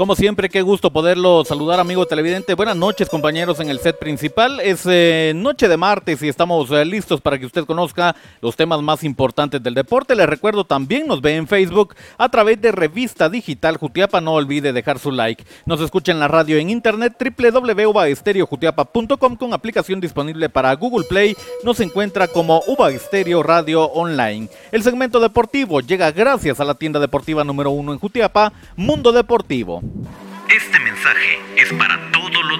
Como siempre, qué gusto poderlo saludar, amigo televidente. Buenas noches, compañeros, en el set principal. Es eh, noche de martes y estamos eh, listos para que usted conozca los temas más importantes del deporte. Les recuerdo también nos ve en Facebook a través de Revista Digital Jutiapa. No olvide dejar su like. Nos escucha en la radio en internet www.ubaestereojutiapa.com con aplicación disponible para Google Play. Nos encuentra como Uba Estéreo Radio Online. El segmento deportivo llega gracias a la tienda deportiva número uno en Jutiapa, Mundo Deportivo. Este mensaje es para todos los.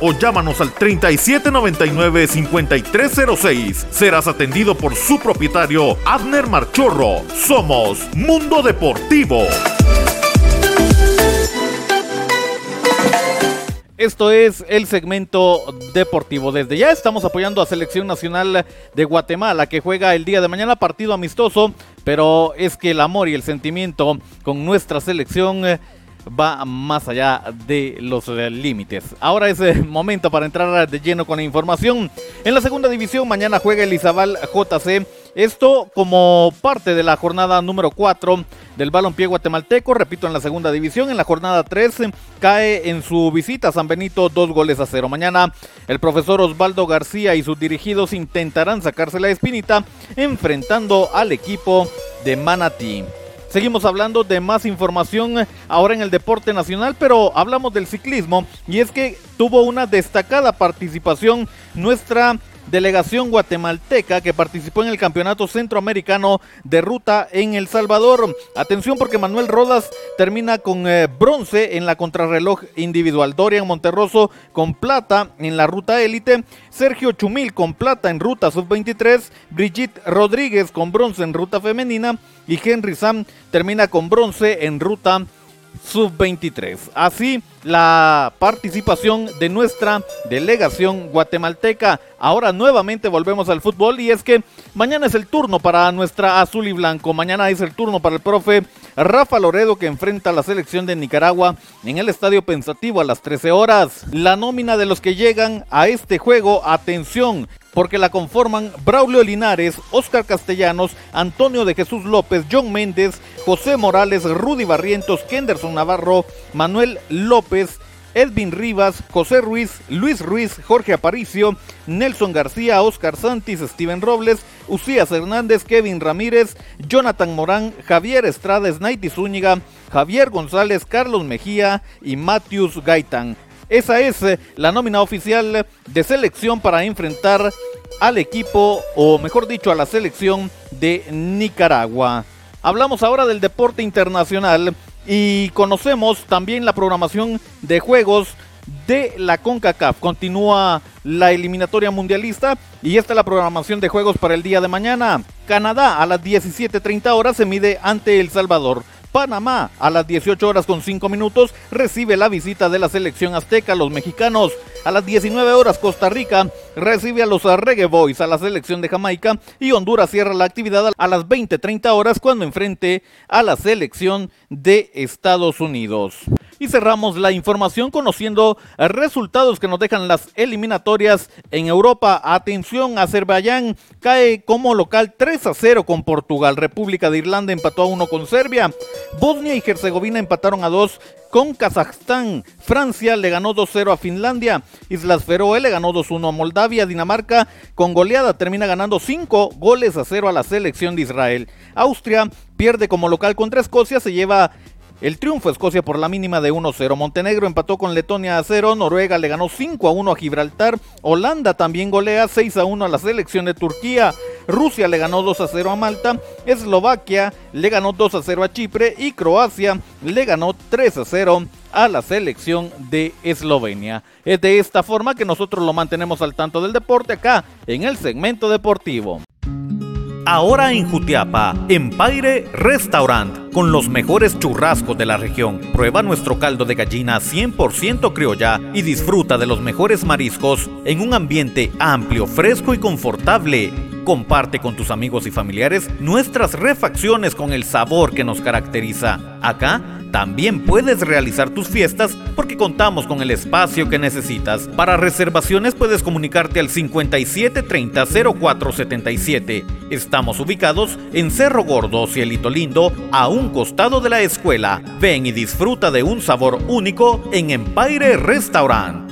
o llámanos al 3799-5306. Serás atendido por su propietario, Abner Marchorro. Somos Mundo Deportivo. Esto es el segmento deportivo. Desde ya estamos apoyando a Selección Nacional de Guatemala que juega el día de mañana partido amistoso, pero es que el amor y el sentimiento con nuestra selección eh, va más allá de los eh, límites. Ahora es el momento para entrar de lleno con la información. En la segunda división mañana juega el Izabal JC. Esto como parte de la jornada número 4 del balompié guatemalteco. Repito, en la segunda división, en la jornada 3 cae en su visita a San Benito dos goles a cero. Mañana el profesor Osvaldo García y sus dirigidos intentarán sacarse la espinita enfrentando al equipo de Manatí. Seguimos hablando de más información ahora en el deporte nacional, pero hablamos del ciclismo y es que tuvo una destacada participación nuestra delegación guatemalteca que participó en el Campeonato Centroamericano de Ruta en El Salvador. Atención porque Manuel Rodas termina con eh, bronce en la contrarreloj individual. Dorian Monterroso con plata en la ruta élite. Sergio Chumil con plata en ruta sub-23. Brigitte Rodríguez con bronce en ruta femenina. Y Henry Sam termina con bronce en ruta sub-23. Así la participación de nuestra delegación guatemalteca. Ahora nuevamente volvemos al fútbol y es que mañana es el turno para nuestra azul y blanco. Mañana es el turno para el profe Rafa Loredo que enfrenta a la selección de Nicaragua en el Estadio Pensativo a las 13 horas. La nómina de los que llegan a este juego, atención, porque la conforman Braulio Linares, Oscar Castellanos, Antonio de Jesús López, John Méndez, José Morales, Rudy Barrientos, Kenderson Navarro, Manuel López, Edwin Rivas, José Ruiz, Luis Ruiz, Jorge Aparicio, Nelson García, Oscar Santis, Steven Robles, Usías Hernández, Kevin Ramírez, Jonathan Morán, Javier Estrada, Snaiti Zúñiga, Javier González, Carlos Mejía y Matius Gaitán. Esa es eh, la nómina oficial de selección para enfrentar al equipo, o mejor dicho, a la selección de Nicaragua. Hablamos ahora del deporte internacional y conocemos también la programación de juegos de la CONCACAF. Continúa la eliminatoria mundialista y esta es la programación de juegos para el día de mañana. Canadá a las 17.30 horas se mide ante El Salvador. Panamá a las 18 horas con 5 minutos recibe la visita de la selección azteca, los mexicanos. A las 19 horas Costa Rica recibe a los Reggae Boys a la selección de Jamaica y Honduras cierra la actividad a las 20.30 horas cuando enfrente a la selección de Estados Unidos. Y cerramos la información conociendo resultados que nos dejan las eliminatorias en Europa. Atención, Azerbaiyán cae como local 3 a 0 con Portugal. República de Irlanda empató a 1 con Serbia. Bosnia y Herzegovina empataron a 2 con Kazajstán. Francia le ganó 2-0 a Finlandia. Islas Feroe le ganó 2-1 a Moldavia. Dinamarca con goleada termina ganando 5 goles a 0 a la selección de Israel. Austria pierde como local contra Escocia. Se lleva el triunfo Escocia por la mínima de 1-0. Montenegro empató con Letonia a 0. Noruega le ganó 5-1 a Gibraltar. Holanda también golea 6-1 a la selección de Turquía. Rusia le ganó 2-0 a Malta. Eslovaquia le ganó 2-0 a Chipre. Y Croacia le ganó 3-0 a la selección de Eslovenia. Es de esta forma que nosotros lo mantenemos al tanto del deporte acá en el segmento deportivo. Ahora en Jutiapa, Empire Restaurant, con los mejores churrascos de la región. Prueba nuestro caldo de gallina 100% criolla y disfruta de los mejores mariscos en un ambiente amplio, fresco y confortable. Comparte con tus amigos y familiares nuestras refacciones con el sabor que nos caracteriza. Acá también puedes realizar tus fiestas porque contamos con el espacio que necesitas. Para reservaciones puedes comunicarte al 57 30 04 77. Estamos ubicados en Cerro Gordo, Cielito Lindo, a un costado de la escuela. Ven y disfruta de un sabor único en Empire Restaurant.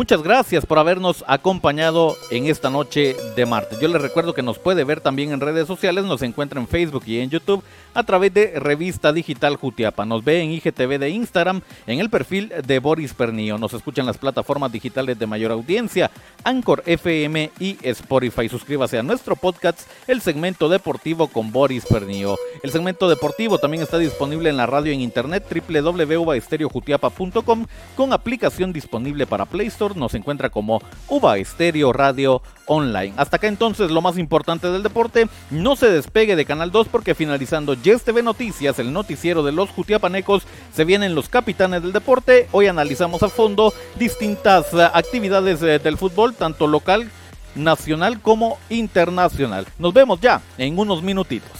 Muchas gracias por habernos acompañado en esta noche de martes. Yo les recuerdo que nos puede ver también en redes sociales, nos encuentra en Facebook y en YouTube a través de Revista Digital Jutiapa. Nos ve en IGTV de Instagram, en el perfil de Boris Pernillo. Nos escucha en las plataformas digitales de mayor audiencia, Anchor FM y Spotify. Suscríbase a nuestro podcast, el segmento deportivo con Boris Pernillo. El segmento deportivo también está disponible en la radio en internet www.estereojutiapa.com con aplicación disponible para Play Store nos encuentra como Uva Estéreo Radio Online. Hasta acá entonces lo más importante del deporte, no se despegue de Canal 2 porque finalizando Yes TV Noticias, el noticiero de los Jutiapanecos, se vienen los capitanes del deporte. Hoy analizamos a fondo distintas eh, actividades eh, del fútbol, tanto local, nacional como internacional. Nos vemos ya en unos minutitos.